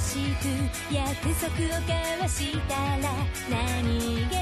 しく約束を交わしたら何気